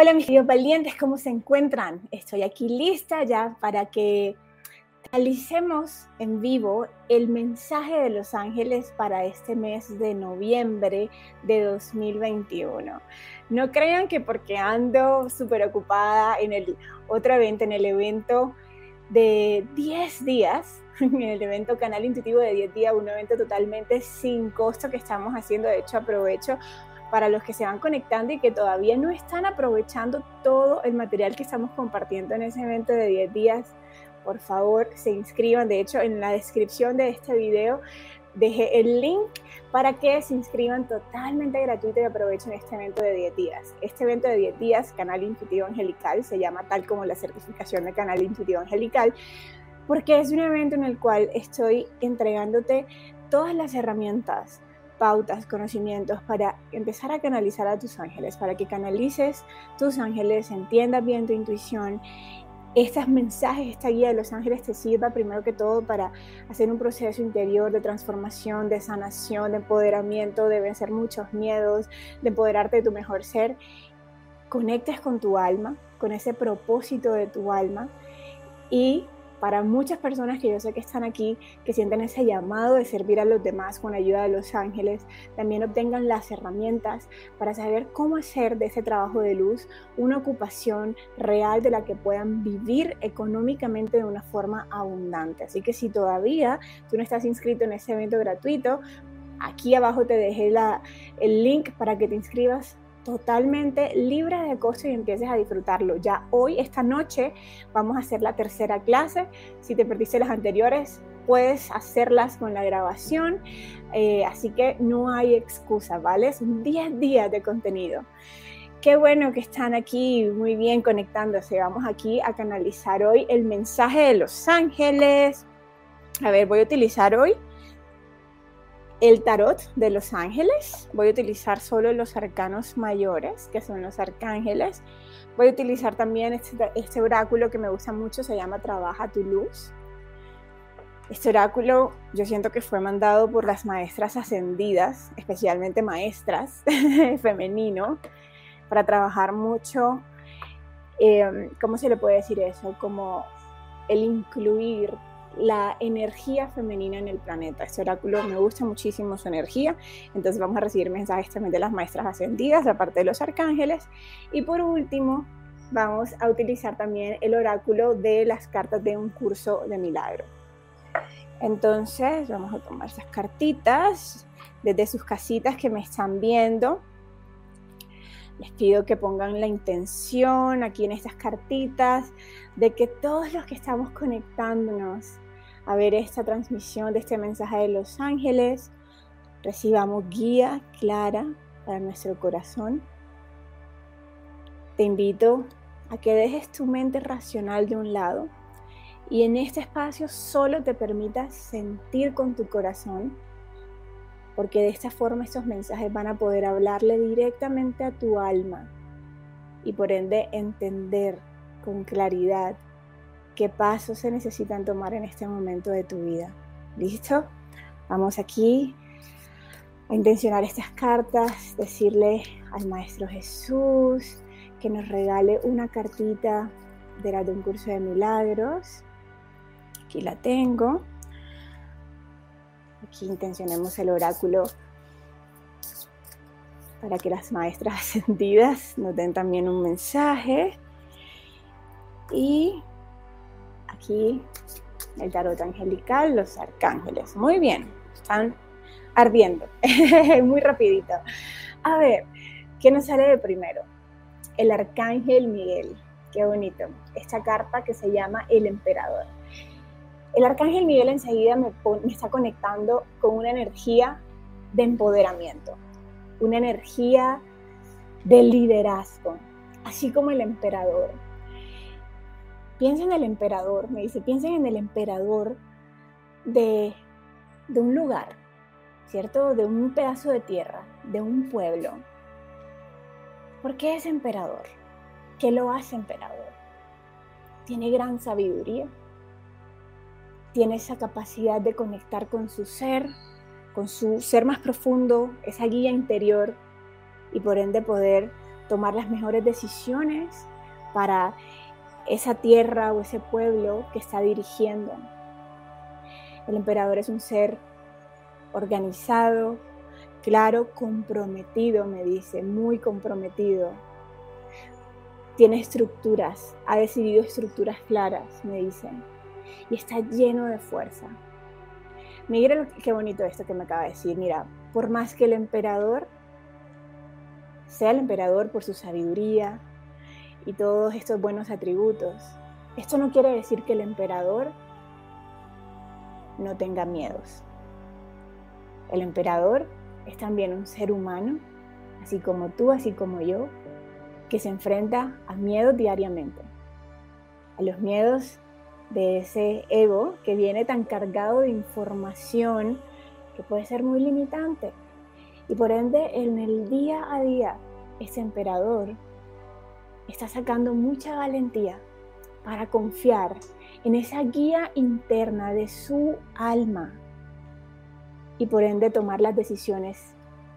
Hola mis queridos valientes, ¿cómo se encuentran? Estoy aquí lista ya para que realicemos en vivo el mensaje de los ángeles para este mes de noviembre de 2021. No crean que porque ando súper ocupada en el otro evento, en el evento de 10 días, en el evento Canal Intuitivo de 10 días, un evento totalmente sin costo que estamos haciendo. De hecho, aprovecho para los que se van conectando y que todavía no están aprovechando todo el material que estamos compartiendo en ese evento de 10 días, por favor se inscriban. De hecho, en la descripción de este video dejé el link para que se inscriban totalmente gratuito y aprovechen este evento de 10 días. Este evento de 10 días, Canal Intuitivo Angelical, se llama tal como la certificación de Canal Intuitivo Angelical, porque es un evento en el cual estoy entregándote todas las herramientas pautas, conocimientos para empezar a canalizar a tus ángeles, para que canalices tus ángeles, entiendas bien tu intuición. Estos mensajes, esta guía de los ángeles te sirva primero que todo para hacer un proceso interior de transformación, de sanación, de empoderamiento, de vencer muchos miedos, de empoderarte de tu mejor ser. Conectes con tu alma, con ese propósito de tu alma y para muchas personas que yo sé que están aquí, que sienten ese llamado de servir a los demás con ayuda de los ángeles, también obtengan las herramientas para saber cómo hacer de ese trabajo de luz una ocupación real de la que puedan vivir económicamente de una forma abundante. Así que si todavía tú no estás inscrito en ese evento gratuito, aquí abajo te dejé la, el link para que te inscribas totalmente libre de costo y empieces a disfrutarlo. Ya hoy, esta noche, vamos a hacer la tercera clase. Si te perdiste las anteriores, puedes hacerlas con la grabación. Eh, así que no hay excusa, ¿vale? Son 10 días de contenido. Qué bueno que están aquí muy bien conectándose. Vamos aquí a canalizar hoy el mensaje de los ángeles. A ver, voy a utilizar hoy el tarot de los ángeles. Voy a utilizar solo los arcanos mayores, que son los arcángeles. Voy a utilizar también este, este, oráculo que me gusta mucho, se llama Trabaja tu luz. Este oráculo yo siento que fue mandado por las maestras ascendidas, especialmente maestras femenino, para trabajar mucho, eh, ¿cómo se le puede decir eso? Como el incluir la energía femenina en el planeta. Este oráculo me gusta muchísimo su energía, entonces vamos a recibir mensajes también de las maestras ascendidas, aparte de los arcángeles. Y por último, vamos a utilizar también el oráculo de las cartas de un curso de milagro. Entonces, vamos a tomar esas cartitas desde sus casitas que me están viendo. Les pido que pongan la intención aquí en estas cartitas de que todos los que estamos conectándonos a ver esta transmisión de este mensaje de los ángeles, recibamos guía clara para nuestro corazón. Te invito a que dejes tu mente racional de un lado y en este espacio solo te permitas sentir con tu corazón, porque de esta forma estos mensajes van a poder hablarle directamente a tu alma y por ende entender con claridad qué pasos se necesitan tomar en este momento de tu vida. ¿Listo? Vamos aquí a intencionar estas cartas, decirle al Maestro Jesús que nos regale una cartita de la de un curso de milagros. Aquí la tengo. Aquí intencionemos el oráculo para que las maestras ascendidas nos den también un mensaje. Y aquí el tarot angelical, los arcángeles. Muy bien, están ardiendo, muy rapidito. A ver, ¿qué nos sale de primero? El arcángel Miguel, qué bonito. Esta carta que se llama el emperador. El arcángel Miguel enseguida me, está conectando con una energía de empoderamiento, una energía de liderazgo, así como el emperador piensa en el emperador, me dice, piensen en el emperador de, de un lugar, ¿cierto? De un pedazo de tierra, de un pueblo. ¿Por qué es emperador? ¿Qué lo hace emperador? Tiene gran sabiduría, tiene esa capacidad de conectar con su ser, con su ser más profundo, esa guía interior y por ende poder tomar las mejores decisiones para esa tierra o ese pueblo que está dirigiendo. El emperador es un ser organizado, claro, comprometido, me dice, muy comprometido. Tiene estructuras, ha decidido estructuras claras, me dice, y está lleno de fuerza. Mira qué bonito esto que me acaba de decir. Mira, por más que el emperador sea el emperador por su sabiduría y todos estos buenos atributos, esto no quiere decir que el emperador no tenga miedos. El emperador es también un ser humano, así como tú, así como yo, que se enfrenta a miedos diariamente. A los miedos de ese ego que viene tan cargado de información que puede ser muy limitante. Y por ende, en el día a día, ese emperador está sacando mucha valentía para confiar en esa guía interna de su alma y por ende tomar las decisiones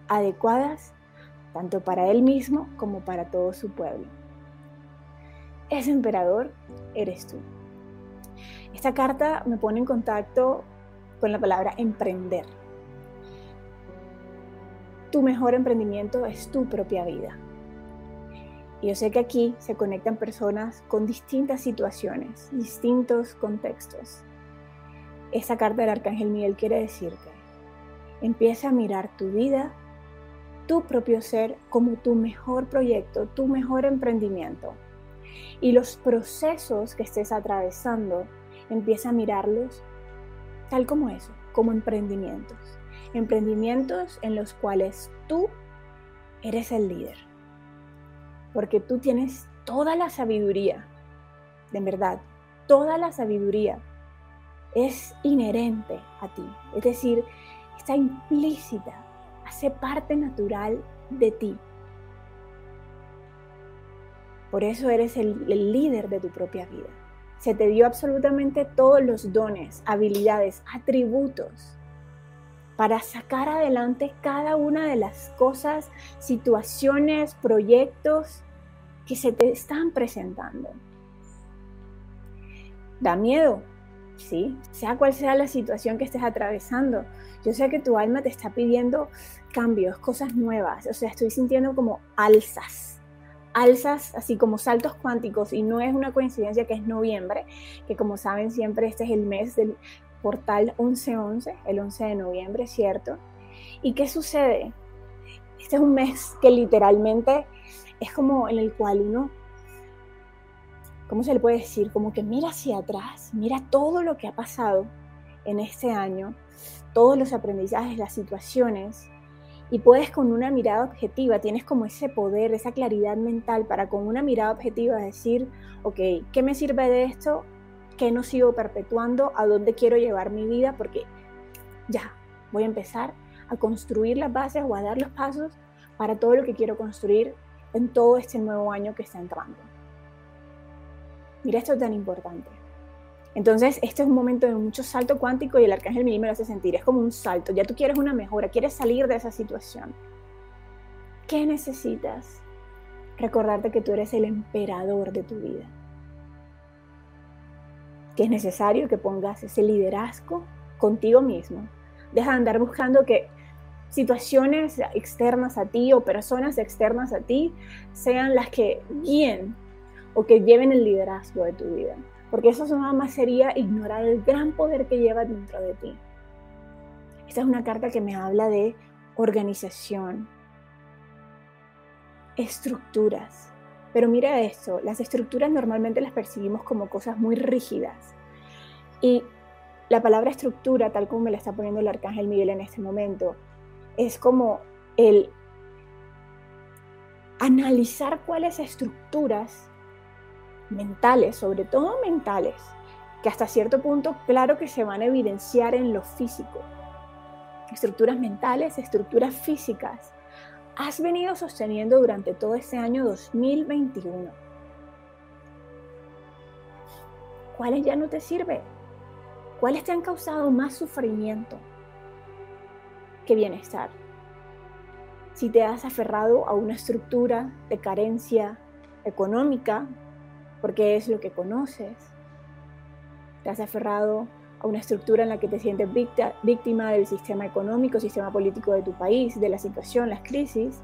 adecuadas tanto para él mismo como para todo su pueblo. Ese emperador eres tú. Esta carta me pone en contacto con la palabra emprender. Tu mejor emprendimiento es tu propia vida. Y yo sé que aquí se conectan personas con distintas situaciones, distintos contextos. Esta carta del Arcángel Miguel quiere decirte, empieza a mirar tu vida, tu propio ser como tu mejor proyecto, tu mejor emprendimiento. Y los procesos que estés atravesando, empieza a mirarlos tal como eso, como emprendimientos. Emprendimientos en los cuales tú eres el líder porque tú tienes toda la sabiduría, de verdad, toda la sabiduría es inherente a ti, es decir, está implícita, hace parte natural de ti. Por eso eres el, líder de tu propia vida. Se te dio absolutamente todos los dones, habilidades, atributos para sacar adelante cada una de las cosas, situaciones, proyectos que se te están presentando. Da miedo, ¿sí? Sea cual sea la situación que estés atravesando. Yo sé que tu alma te está pidiendo cambios, cosas nuevas. O sea, estoy sintiendo como alzas, alzas, así como saltos cuánticos. Y no es una coincidencia que es noviembre, que como saben siempre este es el mes del portal 1111, el 11 de noviembre, ¿cierto? ¿Y qué sucede? Este es un mes que literalmente es como en el cual uno, ¿cómo se le puede decir? Como que mira hacia atrás, mira todo lo que ha pasado en este año, todos los aprendizajes, las situaciones, y puedes con una mirada objetiva, tienes como ese poder, esa claridad mental para con una mirada objetiva decir, ok, ¿qué me sirve de esto? qué no sigo perpetuando, a dónde quiero llevar mi vida, porque ya voy a empezar a construir las bases o a dar los pasos para todo lo que quiero construir en todo este nuevo año que está entrando. Mira esto es tan importante. Entonces, este es un momento de mucho salto cuántico y el arcángel Miguel me lo hace sentir. Es como un salto. Ya tú quieres una mejora, quieres salir de esa situación. ¿Qué necesitas? Recordarte que tú eres el emperador de tu vida que es necesario que pongas ese liderazgo contigo mismo. Deja de andar buscando que situaciones externas a ti o personas externas a ti sean las que guíen o que lleven el liderazgo de tu vida. Porque eso nada más sería ignorar el gran poder que lleva dentro de ti. Esta es una carta que me habla de organización, estructuras, pero mira esto, las estructuras normalmente las percibimos como cosas muy rígidas. Y la palabra estructura, tal como me la está poniendo el arcángel Miguel en este momento, es como el analizar cuáles estructuras mentales, sobre todo mentales, que hasta cierto punto claro que se van a evidenciar en lo físico. Estructuras mentales, estructuras físicas, has venido sosteniendo durante todo este año 2021? ¿Cuáles ya no te sirven? ¿Cuáles te han causado más sufrimiento que bienestar? si te has aferrado a una estructura de carencia económica, porque es lo que conoces, te has aferrado a una estructura en la que te sientes víctima del sistema económico, sistema político de tu país, de la situación, las crisis,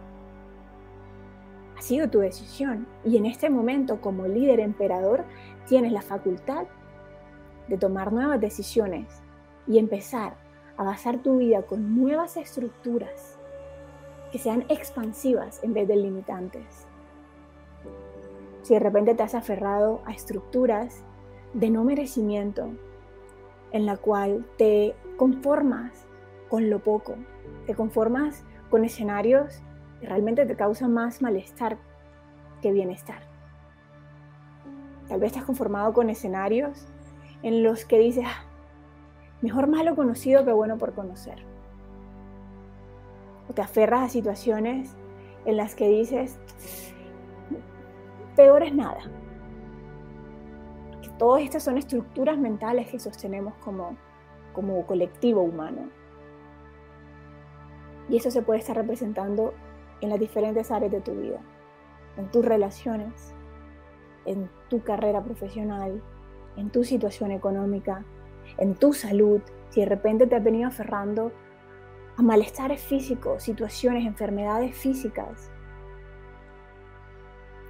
ha sido tu decisión. Y en este momento, como líder emperador, tienes la facultad de tomar nuevas decisiones y empezar a basar tu vida con nuevas estructuras que sean expansivas en vez de limitantes. Si de repente te has aferrado a estructuras de no merecimiento, en la cual te conformas con lo poco, te conformas con escenarios que realmente te causan más malestar que bienestar. Tal vez te has conformado con escenarios en los que dices, ah, mejor malo conocido que bueno por conocer. O te aferras a situaciones en las que dices, peor es nada. Todas estas son estructuras mentales que sostenemos como, como colectivo humano. Y eso se puede estar representando en las diferentes áreas de tu vida, en tus relaciones, en tu carrera profesional, en tu situación económica, en tu salud, si de repente te has venido aferrando a malestares físicos, situaciones, enfermedades físicas.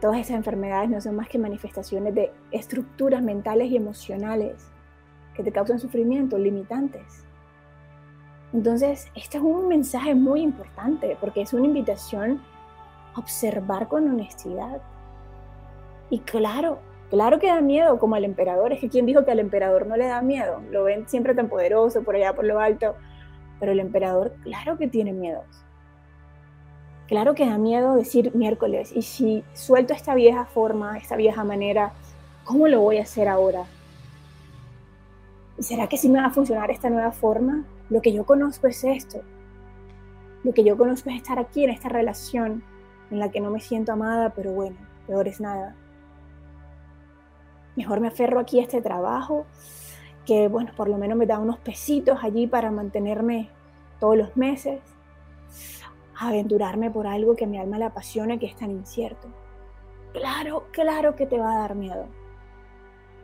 Todas esas enfermedades no son más que manifestaciones de estructuras mentales y emocionales que te causan sufrimiento, limitantes. Entonces, este es un mensaje muy importante porque es una invitación a observar con honestidad. Y claro, claro que da miedo, como al emperador. Es que quien dijo que al emperador no le da miedo. Lo ven siempre tan poderoso por allá por lo alto. Pero el emperador, claro que tiene miedos. Claro que da miedo decir miércoles. Y si suelto esta vieja forma, esta vieja manera, ¿cómo lo voy a hacer ahora? ¿Y será que sí me va a funcionar esta nueva forma? Lo que yo conozco es esto. Lo que yo conozco es estar aquí en esta relación en la que no me siento amada, pero bueno, peor es nada. Mejor me aferro aquí a este trabajo, que bueno, por lo menos me da unos pesitos allí para mantenerme todos los meses, aventurarme por algo que mi alma le apasiona, que es tan incierto. Claro, claro que te va a dar miedo.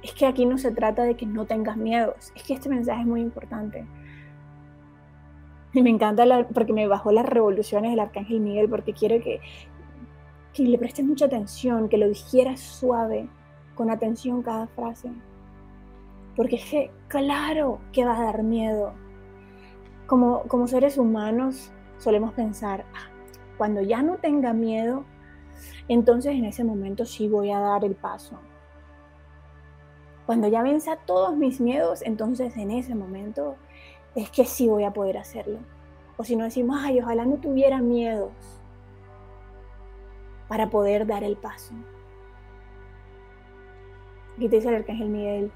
Es que aquí no se trata de que no tengas miedos, es que este mensaje es muy importante. Y me encanta porque me bajó las revoluciones del Arcángel Miguel, porque quiere que, que le prestes mucha atención, que lo dijera suave, con atención cada frase. Porque es que, claro que va a dar miedo. Como, como seres humanos solemos pensar, ah, cuando ya no tenga miedo, entonces en ese momento sí voy a dar el paso. Cuando ya venza todos mis miedos, entonces en ese momento es que sí voy a poder hacerlo. O si no decimos, ay, ojalá no tuviera miedos para poder dar el paso. Aquí te dice el arcángel Miguel,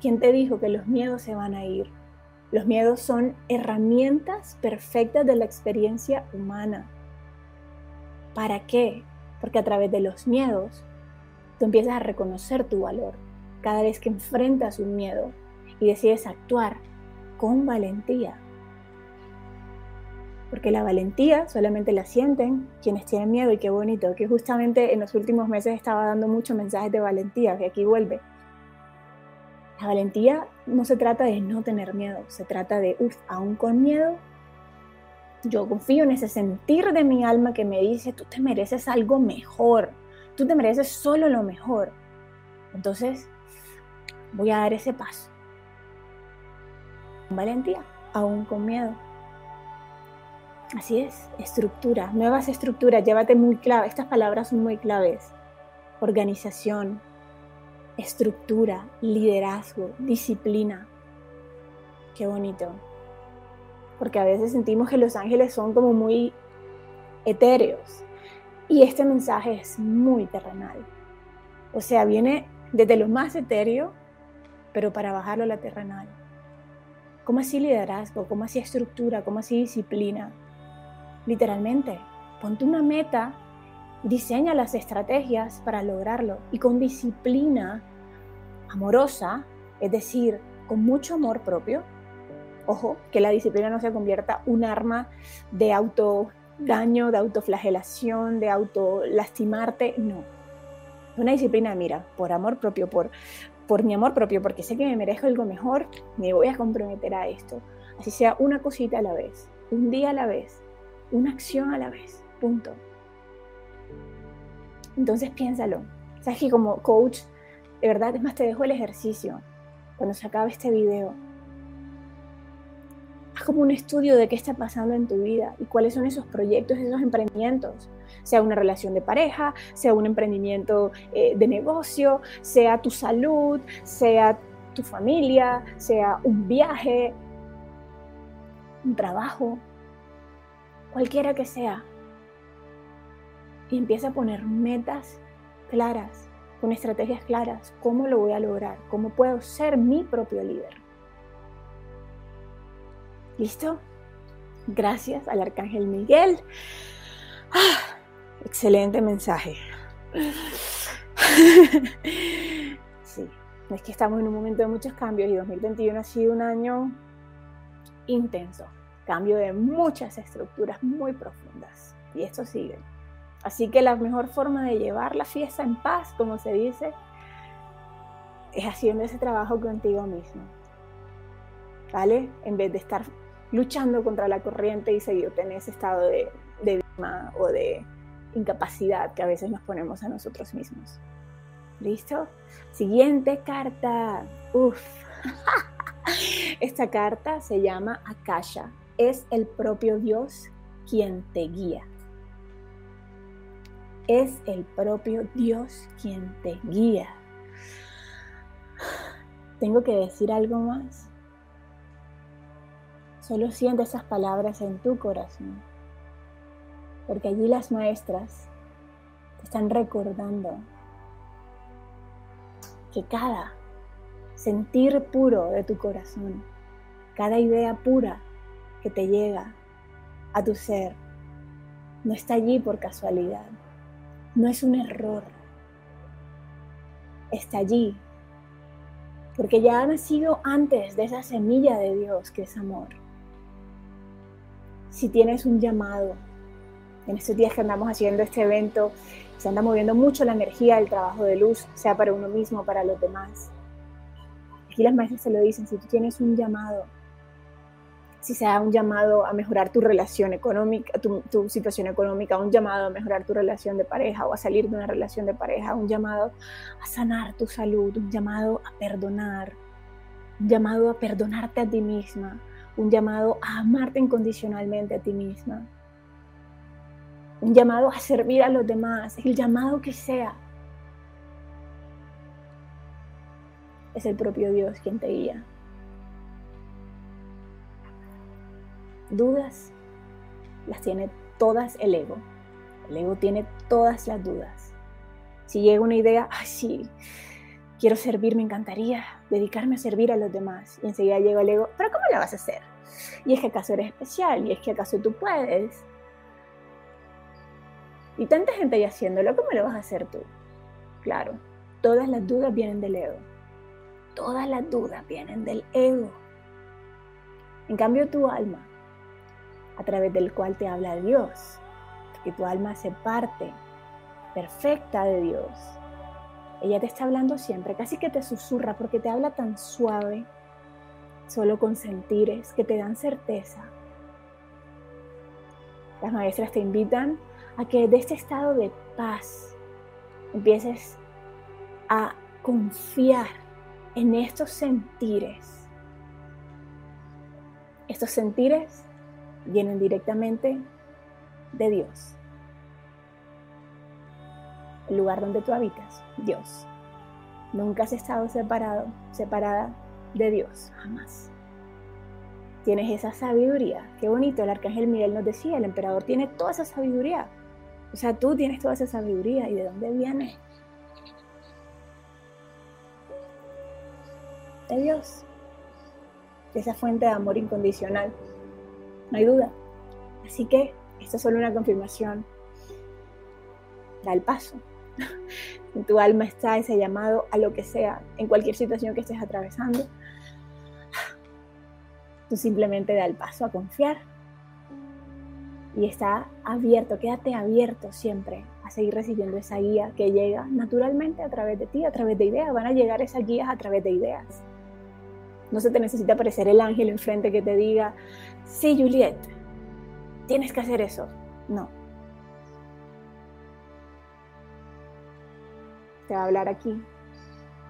¿quién te dijo que los miedos se van a ir? Los miedos son herramientas perfectas de la experiencia humana. ¿Para qué? Porque a través de los miedos tú empiezas a reconocer tu valor cada vez que enfrentas un miedo y decides actuar con valentía. Porque la valentía solamente la sienten quienes tienen miedo y qué bonito, que justamente en los últimos meses estaba dando muchos mensajes de valentía, que aquí vuelve. La valentía no se trata de no tener miedo, se trata de, uff, aún con miedo, yo confío en ese sentir de mi alma que me dice, tú te mereces algo mejor, tú te mereces solo lo mejor. Entonces, voy a dar ese paso valentía, aún con miedo. Así es, estructura, nuevas estructuras, llévate muy clave, estas palabras son muy claves. Organización, estructura, liderazgo, disciplina. Qué bonito. Porque a veces sentimos que los ángeles son como muy etéreos. Y este mensaje es muy terrenal. O sea, viene desde lo más etéreo, pero para bajarlo a la terrenal. ¿Cómo así liderazgo? ¿Cómo así estructura? ¿Cómo así disciplina? Literalmente, ponte una meta, diseña las estrategias para lograrlo y con disciplina amorosa, es decir, con mucho amor propio. Ojo, que la disciplina no se convierta un arma de auto daño, de autoflagelación, de autolastimarte, no. Una disciplina, mira, por amor propio, por, por mi amor propio, porque sé que me merezco algo mejor, me voy a comprometer a esto. Así sea una cosita a la vez, un día a la vez, una acción a la vez, punto. Entonces piénsalo. Sabes que como coach, de verdad, es más, te dejo el ejercicio cuando se acabe este video haz como un estudio de qué está pasando en tu vida y cuáles son esos proyectos, esos emprendimientos, sea una relación de pareja, sea un emprendimiento eh, de negocio, sea tu salud, sea tu familia, sea un viaje, un trabajo, cualquiera que sea. Y empieza a poner metas claras, con estrategias claras, cómo lo voy a lograr, cómo puedo ser mi propio líder. ¿Listo? Gracias al Arcángel Miguel. Ah, excelente mensaje. Sí, es que estamos en un momento de muchos cambios y 2021 ha sido un año intenso. Cambio de muchas estructuras muy profundas. Y esto sigue. Así que la mejor forma de llevar la fiesta en paz, como se dice, es haciendo ese trabajo contigo mismo. ¿Vale? En vez de estar luchando contra la corriente y seguirte en ese estado de, de o de incapacidad que a veces nos ponemos a nosotros mismos. ¿Listo? Siguiente carta. Uf. Esta carta se llama Akasha. Es el propio Dios quien te guía. Es el propio Dios quien te guía. ¿Tengo que decir algo más? Solo siente esas palabras en tu corazón, porque allí las maestras te están recordando que cada sentir puro de tu corazón, cada idea pura que te llega a tu ser, no está allí por casualidad, no es un error, está allí porque ya ha nacido antes de esa semilla de Dios que es amor si tienes un llamado. En estos días que andamos haciendo este evento, se anda moviendo mucho la energía del trabajo de luz, sea para uno mismo para los demás. Aquí las maestras se lo dicen, si tú tienes un llamado, si sea un llamado a mejorar tu relación económica, tu, tu, situación económica, un llamado a mejorar tu relación de pareja o a salir de una relación de pareja, un llamado a sanar tu salud, un llamado a perdonar, un llamado a perdonarte a ti misma, un llamado a amarte incondicionalmente a ti misma, un llamado a servir a los demás, el llamado que sea. Es el propio Dios quien te guía. Dudas las tiene todas el ego. El ego tiene todas las dudas. Si llega una idea, ay sí, quiero servir, me encantaría dedicarme a servir a los demás. Y enseguida llega el ego, pero ¿cómo lo vas a hacer? Y es que acaso eres especial, y es que acaso tú puedes. Y tanta gente ya haciéndolo, ¿cómo lo vas a hacer tú? Claro, todas las dudas vienen del ego. Todas las dudas vienen del ego. En cambio, tu alma, a través del cual te habla Dios, que tu alma hace parte perfecta de Dios, ella te está hablando siempre, casi que te susurra porque te habla tan suave, solo con sentires que te dan certeza. Las maestras te invitan a que de este estado de paz empieces a confiar en estos sentires. Estos sentires vienen directamente de Dios el lugar donde tú habitas, Dios. Nunca has estado separado, separada de Dios, jamás. Tienes esa sabiduría. Qué bonito, el arcángel Miguel nos decía, el emperador tiene toda esa sabiduría. O sea, tú tienes toda esa sabiduría. ¿Y de dónde viene? De Dios. De esa fuente de amor incondicional. No hay duda. Así que esta es solo una confirmación. Da el paso. En tu alma está ese llamado a lo que sea, en cualquier situación que estés atravesando. Tú simplemente da el paso a confiar. y está abierto, quédate abierto siempre a seguir recibiendo esa guía que llega naturalmente a través de ti, a través de ideas. Van a llegar esas guías a través de ideas. No se te necesita aparecer el ángel enfrente que te diga, sí, Juliet, tienes que hacer eso. No. Te va a hablar aquí,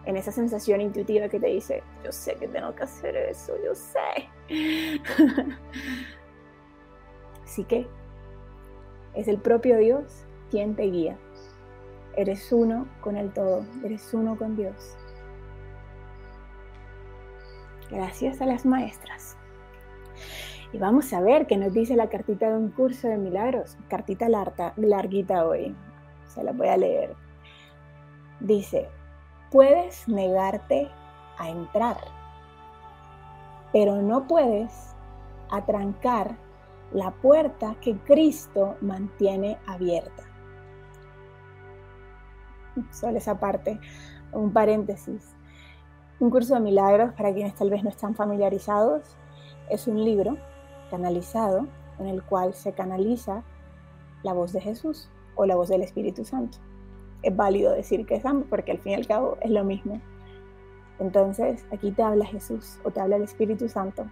en esa sensación intuitiva que te dice, yo sé que tengo que hacer eso, yo sé. Así que es el propio Dios quien te guía. Eres uno con el todo, eres uno con Dios. Gracias a las maestras. Y vamos a ver qué nos dice la cartita de un curso de milagros. Cartita larguita hoy. Se la voy a leer. Dice, puedes negarte a entrar, pero no puedes atrancar la puerta que Cristo mantiene abierta. Solo esa parte, un paréntesis. Un curso de milagros, para quienes tal vez no están familiarizados, es un libro canalizado en el cual se canaliza la voz de Jesús o la voz del Espíritu Santo es válido decir que es ambos porque al fin y al cabo es lo mismo. Entonces, aquí te habla Jesús o te habla el Espíritu Santo.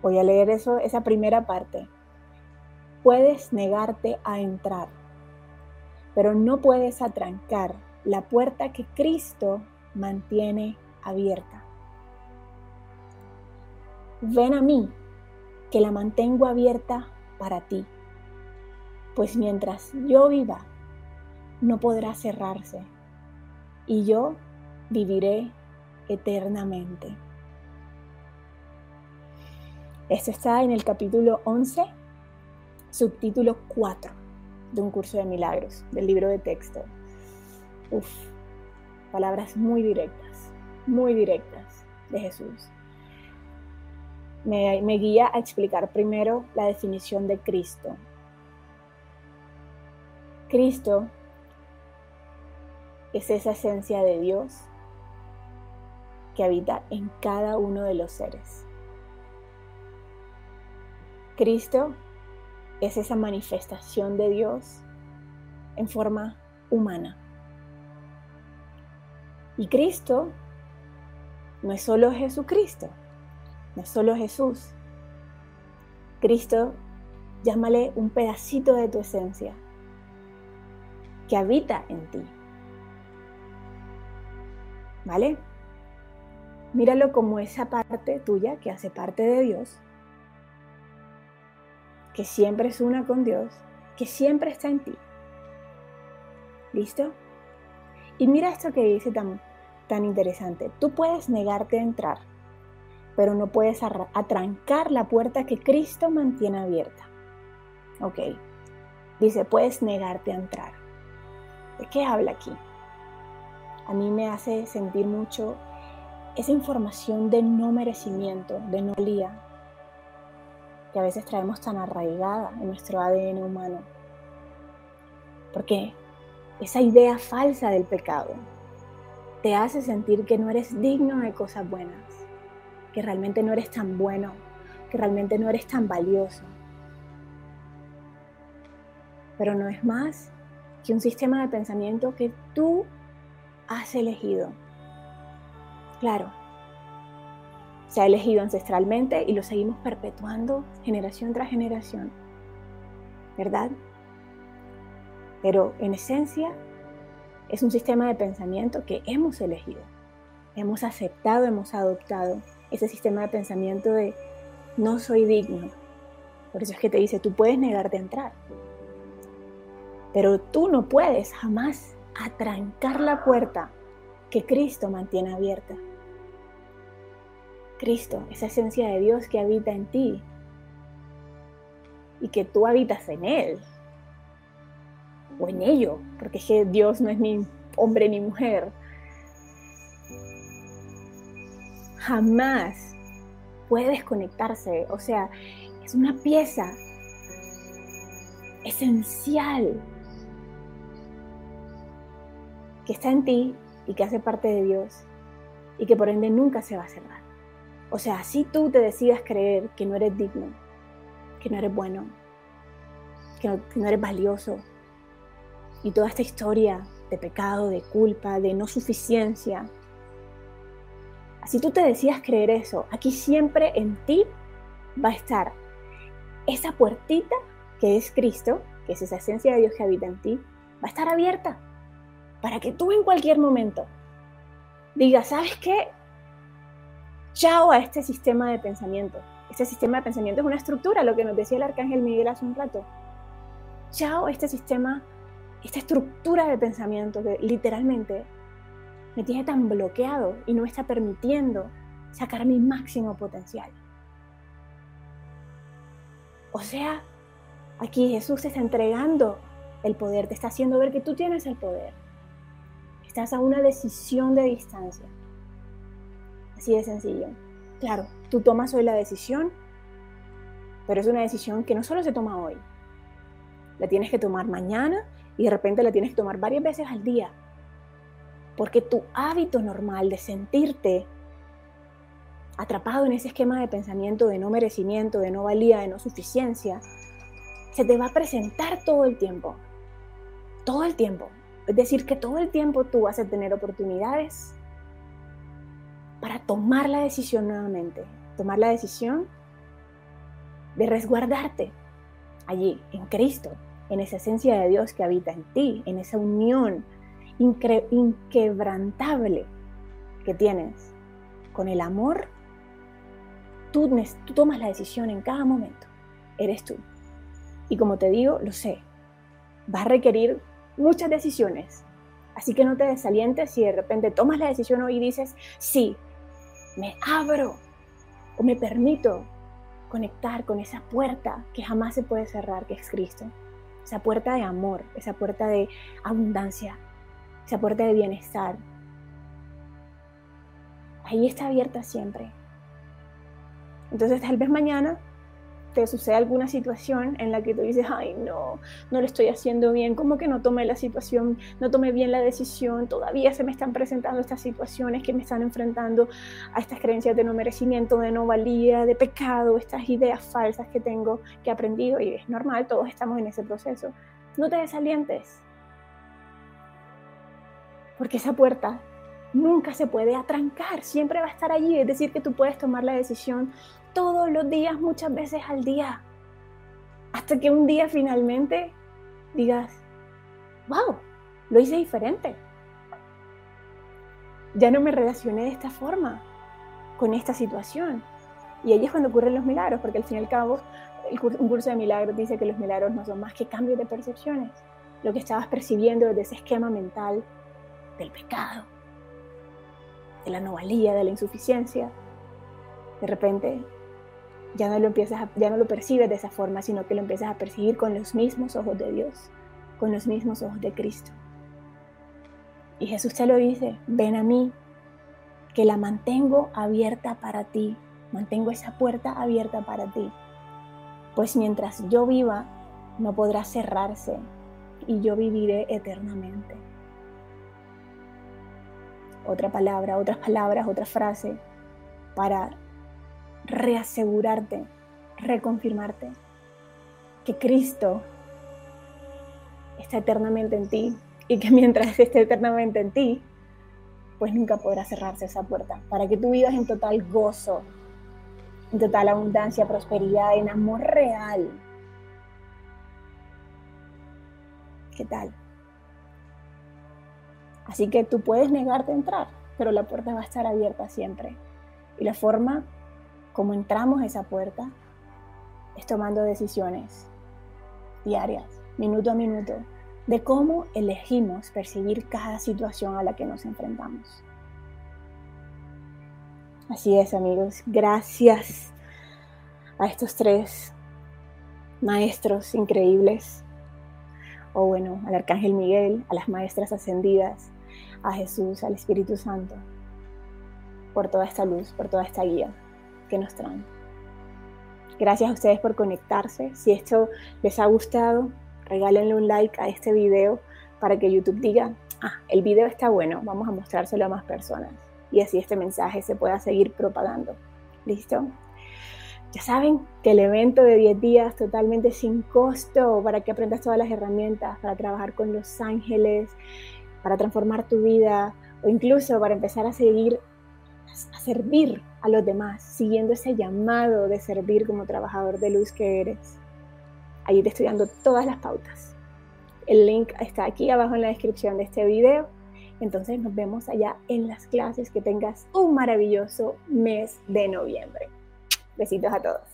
Voy a leer eso, esa primera parte. Puedes negarte a entrar, pero no puedes atrancar la puerta que Cristo mantiene abierta. Ven a mí, que la mantengo abierta para ti, pues mientras yo viva, no podrá cerrarse y yo viviré eternamente. Esto está en el capítulo 11, subtítulo 4 de un curso de milagros, del libro de texto. Uf, palabras muy directas, muy directas de Jesús. Me, guía a explicar primero la definición de Cristo. Cristo es esa esencia de Dios que habita en cada uno de los seres. Cristo es esa manifestación de Dios en forma humana. Y Cristo no es solo Jesucristo, no es solo Jesús. Cristo, llámale un pedacito de tu esencia que habita en ti. ¿vale? Míralo como esa parte tuya que hace parte de Dios, que siempre es una con Dios, que siempre está en ti. ¿Listo? Y mira esto que dice tan, tan interesante. Tú puedes negarte a entrar, pero no puedes atrancar la puerta que Cristo mantiene abierta. Ok. Dice, puedes negarte a entrar. ¿De qué habla aquí? a mí me hace sentir mucho esa información de no merecimiento, de no lía, que a veces traemos tan arraigada en nuestro ADN humano. Porque esa idea falsa del pecado te hace sentir que no eres digno de cosas buenas, que realmente no eres tan bueno, que realmente no eres tan valioso. Pero no es más que un sistema de pensamiento que tú has elegido. Claro, se ha elegido ancestralmente y lo seguimos perpetuando generación tras generación, ¿verdad? Pero en esencia es un sistema de pensamiento que hemos elegido, hemos aceptado, hemos adoptado ese sistema de pensamiento de no soy digno. Por eso es que te dice, tú puedes negarte a entrar, pero tú no puedes jamás trancar la puerta que Cristo mantiene abierta. Cristo, esa esencia de Dios que habita en ti y que tú habitas en Él o en ello, porque Dios no es ni hombre ni mujer. Jamás puede desconectarse, o sea, es una pieza esencial que está en ti y que hace parte de Dios y que por ende nunca se va a cerrar. O sea, si tú te decidas creer que no eres digno, que no eres bueno, que no, que no eres valioso. Y toda esta historia de pecado, de culpa, de no suficiencia. Así tú te decías creer eso, aquí siempre en ti va a estar esa puertita que es Cristo, que es esa esencia de Dios que habita en ti, va a estar abierta para que tú en cualquier momento digas, ¿sabes qué? Chao a este sistema de pensamiento. Este sistema de pensamiento es una estructura, lo que nos decía el arcángel Miguel hace un rato. Chao a este sistema, esta estructura de pensamiento que literalmente me tiene tan bloqueado y no está permitiendo sacar mi máximo potencial. O sea, aquí Jesús te está entregando el poder, te está haciendo ver que tú tienes el poder. Estás a una decisión de distancia. Así de sencillo. Claro, tú tomas hoy la decisión, pero es una decisión que no solo se toma hoy. La tienes que tomar mañana y de repente la tienes que tomar varias veces al día. Porque tu hábito normal de sentirte atrapado en ese esquema de pensamiento de no merecimiento, de no valía, de no suficiencia, se te va a presentar todo el tiempo. Todo el tiempo. Es decir, que todo el tiempo tú vas a tener oportunidades para tomar la decisión nuevamente. Tomar la decisión de resguardarte allí, en Cristo, en esa esencia de Dios que habita en ti, en esa unión inquebrantable que tienes con el amor Tú, tomas la decisión en cada momento. Eres tú. Y como te digo, lo sé. Va a requerir muchas decisiones. Así que no te desalientes si de repente tomas la decisión hoy y dices, sí, me abro o me permito conectar con esa puerta que jamás se puede cerrar, que es Cristo. Esa puerta de amor, esa puerta de abundancia, esa puerta de bienestar. Ahí está abierta siempre. Entonces tal vez mañana te sucede alguna situación en la que tú dices, ay, no, no lo estoy haciendo bien, como que no tomé la situación, no tomé bien la decisión, todavía se me están presentando estas situaciones que me están enfrentando a estas creencias de no merecimiento, de no valía, de pecado, estas ideas falsas que tengo, que he aprendido, y es normal, todos estamos en ese proceso. No te desalientes, porque esa puerta nunca se puede atrancar, siempre va a estar allí, es decir, que tú puedes tomar la decisión todos los días, muchas veces al día. Hasta que un día finalmente digas, wow, lo hice diferente. Ya no me relacioné de esta forma con esta situación. Y ahí es cuando ocurren los milagros, porque al fin y al cabo, un curso de milagros dice que los milagros no son más que cambios de percepciones. Lo que estabas percibiendo desde ese esquema mental del pecado, de la anomalía, de la insuficiencia, de repente ya no lo empiezas ya no lo percibes de esa forma, sino que lo empiezas a percibir con los mismos ojos de Dios, con los mismos ojos de Cristo. Y Jesús te lo dice, ven a mí, que la mantengo abierta para ti, mantengo esa puerta abierta para ti. Pues mientras yo viva, no podrá cerrarse y yo viviré eternamente. Otra palabra, otras palabras, otra frase para reasegurarte, reconfirmarte que Cristo está eternamente en ti y que mientras esté eternamente en ti, pues nunca podrá cerrarse esa puerta, para que tú vivas en total gozo, en total abundancia, prosperidad, en amor real. ¿Qué tal? Así que tú puedes negarte a entrar, pero la puerta va a estar abierta siempre. Y la forma cómo entramos a esa puerta es tomando decisiones diarias, minuto a minuto, de cómo elegimos percibir cada situación a la que nos enfrentamos. Así es, amigos. Gracias a estos tres maestros increíbles, o bueno, al Arcángel Miguel, a las maestras ascendidas, a Jesús, al Espíritu Santo, por toda esta luz, por toda esta guía que nos traen. Gracias a ustedes por conectarse. Si esto les ha gustado, regálenle un like a este video para que YouTube diga, ah, el video está bueno, vamos a mostrárselo a más personas. Y así este mensaje se pueda seguir propagando. ¿Listo? Ya saben que el evento de 10 días totalmente sin costo para que aprendas todas las herramientas para trabajar con los ángeles, para transformar tu vida o incluso para empezar a seguir, a servir a los demás, siguiendo ese llamado de servir como trabajador de luz que eres. Allí te estoy dando todas las pautas. El link está aquí abajo en la descripción de este video. Entonces nos vemos allá en las clases. Que tengas un maravilloso mes de noviembre. Besitos a todos.